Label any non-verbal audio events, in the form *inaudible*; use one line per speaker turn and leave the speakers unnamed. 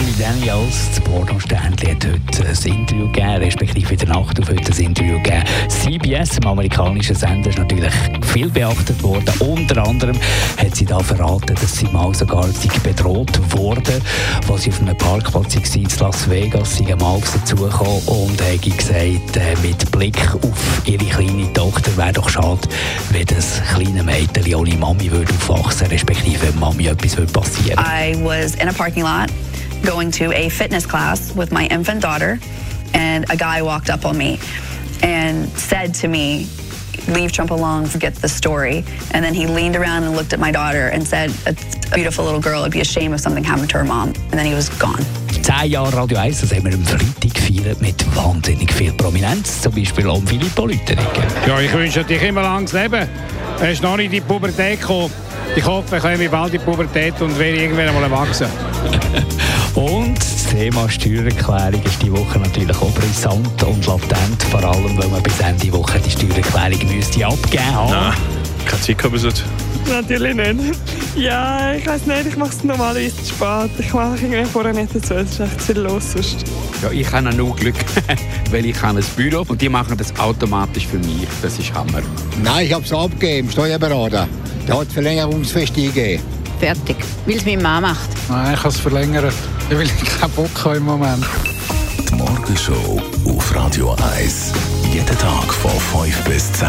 Stormy Daniels, das Pornoständchen, hat heute ein Interview gegeben, respektive in der Nacht auf heute ein Interview gegeben. CBS, dem amerikanischen Sender, ist natürlich viel beachtet worden. Unter anderem hat sie da verraten, dass sie mal sogar bedroht wurde, als sie auf einem Parkplatz war in Las Vegas, sie mal auf sie zugekommen und hat gesagt, äh, mit Blick auf ihre kleine Tochter wäre doch schade, wenn das kleine Mädchen ohne Mami würde aufwachsen, respektive Mami etwas würde passieren.
I was in a parking lot going to a fitness class with my infant daughter, and a guy walked up on me and said to me, Leave Trump alone, forget the story. And then he leaned around and looked at my daughter and said, A beautiful little girl, it'd be a shame if something happened to her mom. And then he was gone.
Zehn Jahre Radio 1, das haben wir am Freitag gefeiert mit wahnsinnig viel Prominenz, zum Beispiel um Filippo Lütering.
Ja, ich wünsche dir immer langes Leben. Er ist noch nicht in die Pubertät gekommen. Ich hoffe, ich komme bald in die Pubertät und werde irgendwann einmal erwachsen. *laughs*
Und das Thema Steuererklärung ist die Woche natürlich auch brisant und latent, vor allem, weil man bis Ende Woche die Steuererklärung müsste abgeben haben.
Nein, keine Zeit gehabt.
Natürlich nicht. Ja, ich weiß nicht, ich mache es normalerweise zu spät. Ich mache irgendwie vorher nicht dazu, es ist echt viel los sonst.
Ja, ich habe nur Glück, *laughs* weil ich habe ein Büro und die machen das automatisch für mich. Das ist Hammer.
Nein, ich habe es abgegeben, Steuerberater. Der hat Verlängerungsfrist eingegeben.
Fertig, weil es meine Mama macht.
Nein, ich habe es verlängert, weil ich *laughs* keinen Bock habe im Moment.
Die Morgenshow auf Radio 1. Jeden Tag von 5 bis 10.